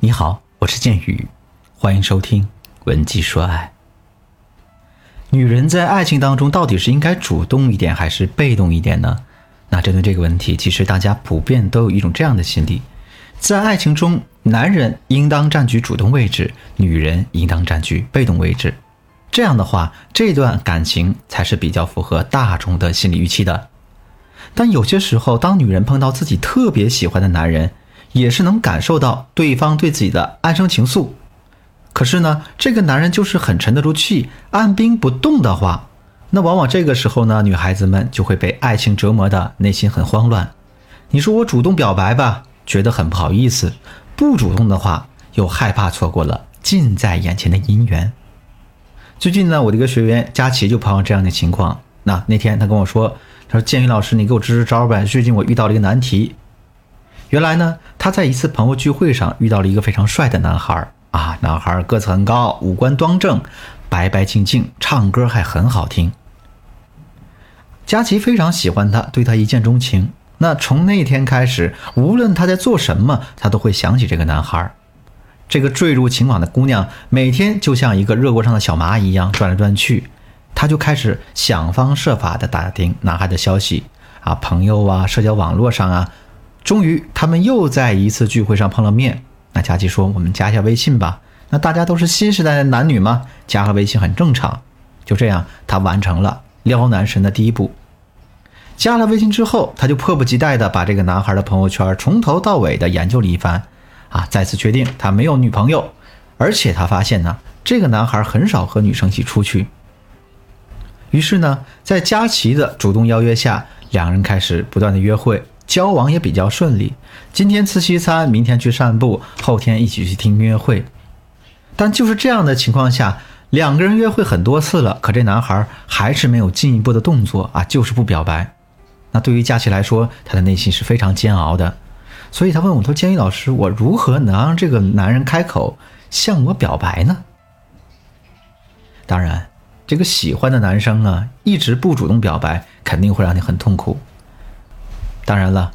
你好，我是剑宇，欢迎收听《文姬说爱》。女人在爱情当中到底是应该主动一点还是被动一点呢？那针对这个问题，其实大家普遍都有一种这样的心理：在爱情中，男人应当占据主动位置，女人应当占据被动位置。这样的话，这段感情才是比较符合大众的心理预期的。但有些时候，当女人碰到自己特别喜欢的男人，也是能感受到对方对自己的暗生情愫，可是呢，这个男人就是很沉得住气，按兵不动的话，那往往这个时候呢，女孩子们就会被爱情折磨的内心很慌乱。你说我主动表白吧，觉得很不好意思；不主动的话，又害怕错过了近在眼前的姻缘。最近呢，我的一个学员佳琪就碰到这样的情况。那那天他跟我说，他说：“建宇老师，你给我支支招呗，最近我遇到了一个难题。”原来呢，他在一次朋友聚会上遇到了一个非常帅的男孩啊，男孩个子很高，五官端正，白白净净，唱歌还很好听。佳琪非常喜欢他，对他一见钟情。那从那天开始，无论他在做什么，他都会想起这个男孩。这个坠入情网的姑娘，每天就像一个热锅上的小蚂蚁一样转来转去，她就开始想方设法的打听男孩的消息啊，朋友啊，社交网络上啊。终于，他们又在一次聚会上碰了面。那佳琪说：“我们加一下微信吧。”那大家都是新时代的男女嘛，加个微信很正常。就这样，他完成了撩男神的第一步。加了微信之后，他就迫不及待地把这个男孩的朋友圈从头到尾的研究了一番。啊，再次确定他没有女朋友，而且他发现呢，这个男孩很少和女生一起出去。于是呢，在佳琪的主动邀约下，两人开始不断的约会。交往也比较顺利，今天吃西餐，明天去散步，后天一起去听音乐会。但就是这样的情况下，两个人约会很多次了，可这男孩还是没有进一步的动作啊，就是不表白。那对于佳琪来说，他的内心是非常煎熬的，所以他问我说：“建议老师，我如何能让这个男人开口向我表白呢？”当然，这个喜欢的男生啊，一直不主动表白，肯定会让你很痛苦。当然了，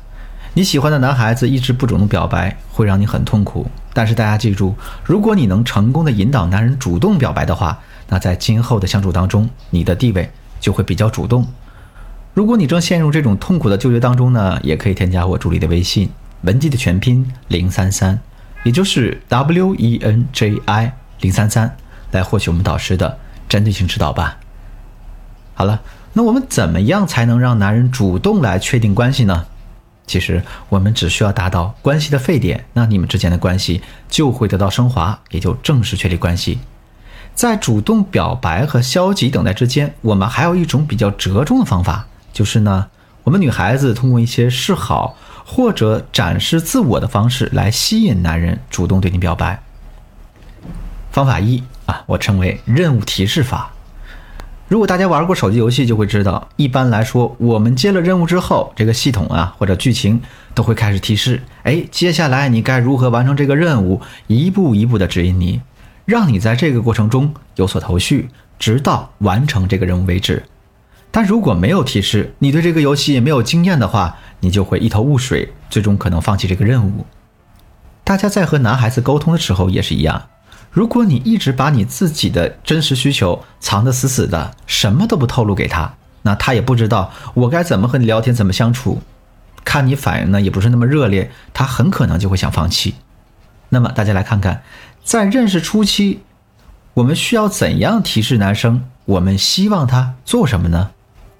你喜欢的男孩子一直不主动表白，会让你很痛苦。但是大家记住，如果你能成功的引导男人主动表白的话，那在今后的相处当中，你的地位就会比较主动。如果你正陷入这种痛苦的纠结当中呢，也可以添加我助理的微信文姬的全拼零三三，也就是 W E N J I 零三三，来获取我们导师的针对性指导吧。好了。那我们怎么样才能让男人主动来确定关系呢？其实我们只需要达到关系的沸点，那你们之间的关系就会得到升华，也就正式确立关系。在主动表白和消极等待之间，我们还有一种比较折中的方法，就是呢，我们女孩子通过一些示好或者展示自我的方式来吸引男人主动对你表白。方法一啊，我称为任务提示法。如果大家玩过手机游戏，就会知道，一般来说，我们接了任务之后，这个系统啊或者剧情都会开始提示，哎，接下来你该如何完成这个任务，一步一步的指引你，让你在这个过程中有所头绪，直到完成这个任务为止。但如果没有提示，你对这个游戏没有经验的话，你就会一头雾水，最终可能放弃这个任务。大家在和男孩子沟通的时候也是一样。如果你一直把你自己的真实需求藏得死死的，什么都不透露给他，那他也不知道我该怎么和你聊天，怎么相处。看你反应呢，也不是那么热烈，他很可能就会想放弃。那么大家来看看，在认识初期，我们需要怎样提示男生？我们希望他做什么呢？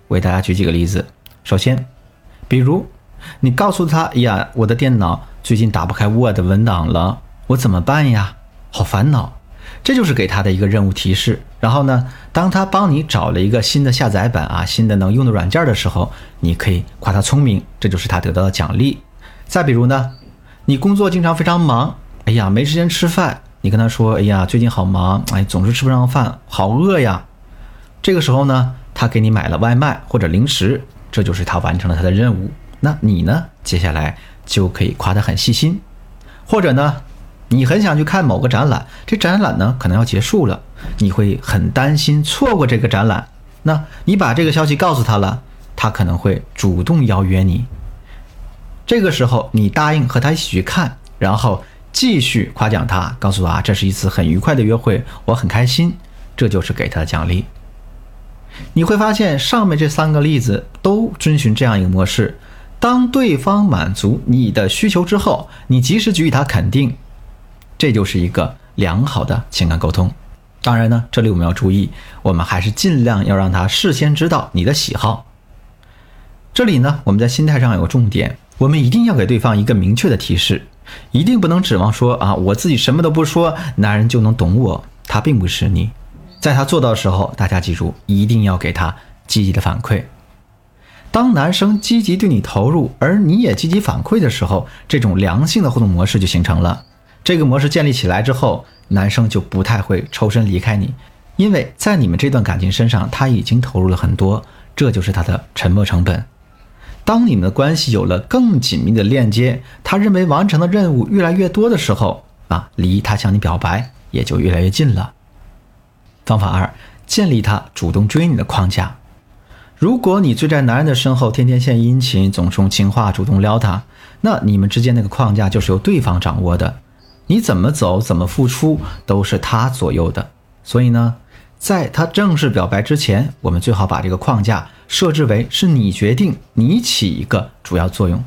为大家举几个例子。首先，比如你告诉他：“哎呀，我的电脑最近打不开 Word 文档了，我怎么办呀？”好烦恼，这就是给他的一个任务提示。然后呢，当他帮你找了一个新的下载版啊，新的能用的软件的时候，你可以夸他聪明，这就是他得到的奖励。再比如呢，你工作经常非常忙，哎呀，没时间吃饭，你跟他说，哎呀，最近好忙，哎，总是吃不上饭，好饿呀。这个时候呢，他给你买了外卖或者零食，这就是他完成了他的任务。那你呢，接下来就可以夸他很细心，或者呢。你很想去看某个展览，这展览呢可能要结束了，你会很担心错过这个展览。那你把这个消息告诉他了，他可能会主动邀约你。这个时候你答应和他一起去看，然后继续夸奖他，告诉他这是一次很愉快的约会，我很开心，这就是给他的奖励。你会发现上面这三个例子都遵循这样一个模式：当对方满足你的需求之后，你及时给予他肯定，这就是一个良好的情感沟通。当然呢，这里我们要注意，我们还是尽量要让他事先知道你的喜好。这里呢，我们在心态上有个重点，我们一定要给对方一个明确的提示，一定不能指望说啊，我自己什么都不说，男人就能懂我。他并不是你。在他做到的时候，大家记住，一定要给他积极的反馈。当男生积极对你投入，而你也积极反馈的时候，这种良性的互动模式就形成了。这个模式建立起来之后，男生就不太会抽身离开你，因为在你们这段感情身上，他已经投入了很多，这就是他的沉默成本。当你们的关系有了更紧密的链接，他认为完成的任务越来越多的时候，啊，离他向你表白也就越来越近了。方法二，建立他主动追你的框架。如果你追在男人的身后，天天献殷勤，总是用情话主动撩他，那你们之间那个框架就是由对方掌握的。你怎么走，怎么付出，都是他左右的。所以呢，在他正式表白之前，我们最好把这个框架设置为是你决定，你起一个主要作用。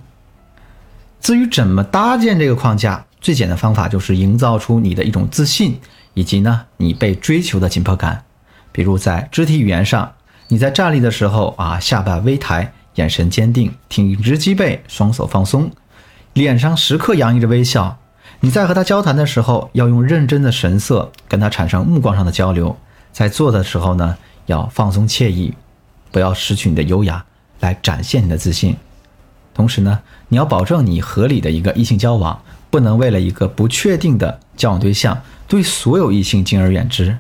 至于怎么搭建这个框架，最简单的方法就是营造出你的一种自信。以及呢，你被追求的紧迫感，比如在肢体语言上，你在站立的时候啊，下巴微抬，眼神坚定，挺直脊背，双手放松，脸上时刻洋溢着微笑。你在和他交谈的时候，要用认真的神色跟他产生目光上的交流。在做的时候呢，要放松惬意，不要失去你的优雅，来展现你的自信。同时呢，你要保证你合理的一个异性交往，不能为了一个不确定的交往对象。对所有异性敬而远之，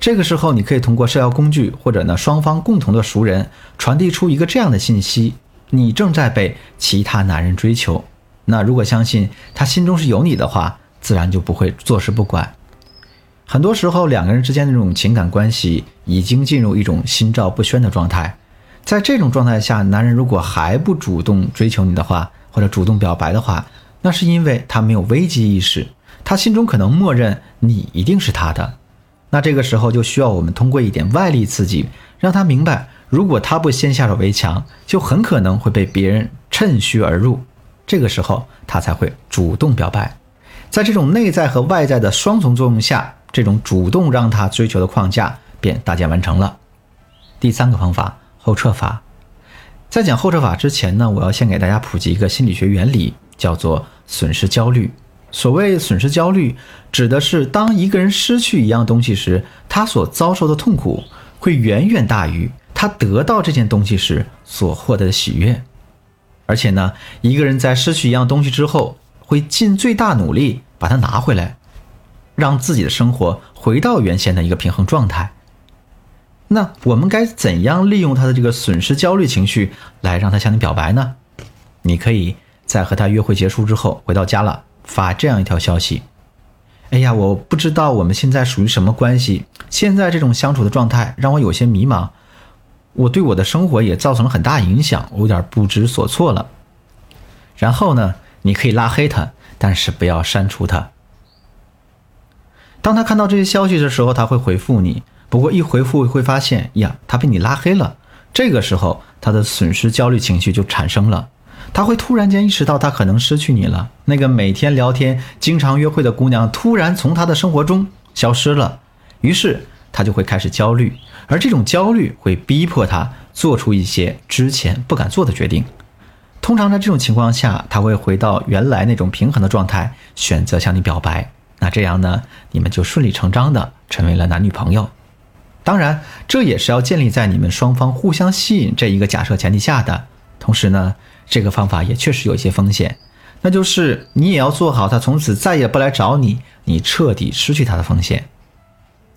这个时候你可以通过社交工具或者呢双方共同的熟人传递出一个这样的信息：你正在被其他男人追求。那如果相信他心中是有你的话，自然就不会坐视不管。很多时候两个人之间的这种情感关系已经进入一种心照不宣的状态，在这种状态下，男人如果还不主动追求你的话，或者主动表白的话，那是因为他没有危机意识。他心中可能默认你一定是他的，那这个时候就需要我们通过一点外力刺激，让他明白，如果他不先下手为强，就很可能会被别人趁虚而入。这个时候他才会主动表白。在这种内在和外在的双重作用下，这种主动让他追求的框架便搭建完成了。第三个方法后撤法，在讲后撤法之前呢，我要先给大家普及一个心理学原理，叫做损失焦虑。所谓损失焦虑，指的是当一个人失去一样东西时，他所遭受的痛苦会远远大于他得到这件东西时所获得的喜悦。而且呢，一个人在失去一样东西之后，会尽最大努力把它拿回来，让自己的生活回到原先的一个平衡状态。那我们该怎样利用他的这个损失焦虑情绪来让他向你表白呢？你可以在和他约会结束之后回到家了。发这样一条消息，哎呀，我不知道我们现在属于什么关系。现在这种相处的状态让我有些迷茫，我对我的生活也造成了很大影响，我有点不知所措了。然后呢，你可以拉黑他，但是不要删除他。当他看到这些消息的时候，他会回复你。不过一回复会发现，呀，他被你拉黑了。这个时候，他的损失焦虑情绪就产生了。他会突然间意识到，他可能失去你了。那个每天聊天、经常约会的姑娘，突然从他的生活中消失了。于是他就会开始焦虑，而这种焦虑会逼迫他做出一些之前不敢做的决定。通常在这种情况下，他会回到原来那种平衡的状态，选择向你表白。那这样呢，你们就顺理成章的成为了男女朋友。当然，这也是要建立在你们双方互相吸引这一个假设前提下的。同时呢。这个方法也确实有一些风险，那就是你也要做好他从此再也不来找你，你彻底失去他的风险。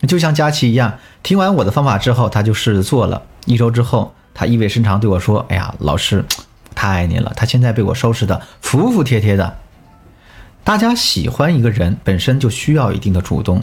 就像佳琪一样，听完我的方法之后，他就试着做了。一周之后，他意味深长对我说：“哎呀，老师，太爱你了。”他现在被我收拾的。服服帖帖的。大家喜欢一个人本身就需要一定的。主动，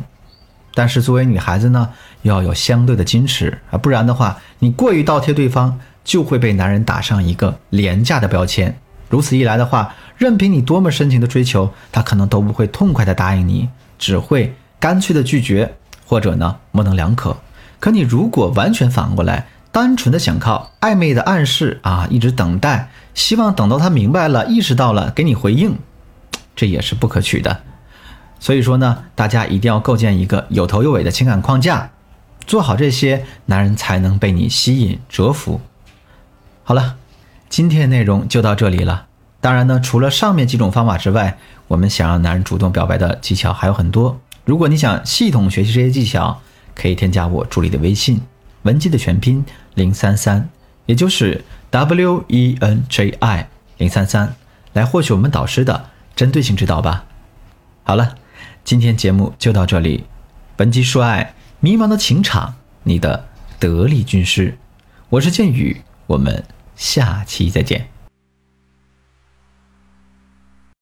但是作为女孩子呢，要有相对的。矜持啊，不然的。话，你过于倒贴对方。就会被男人打上一个廉价的。标签，如此一来的。话，任凭你多么深情的。追求，他可能都不会痛快的。答应你，只会干脆的。拒绝，或者呢模棱两可。可你如果完全反过来，单纯的想靠暧昧的暗示啊，一直等待，希望等到他明白了、意识到了给你回应，这也是不可取的。所以说呢，大家一定要构建一个有头有尾的情感框架，做好这些，男人才能被你吸引折服。好了，今天内容就到这里了。当然呢，除了上面几种方法之外，我们想让男人主动表白的技巧还有很多。如果你想系统学习这些技巧，可以添加我助理的微信，文姬的全拼零三三，也就是 W E N J I 零三三，来获取我们导师的针对性指导吧。好了。今天节目就到这里，本期说爱迷茫的情场，你的得力军师，我是剑宇，我们下期再见。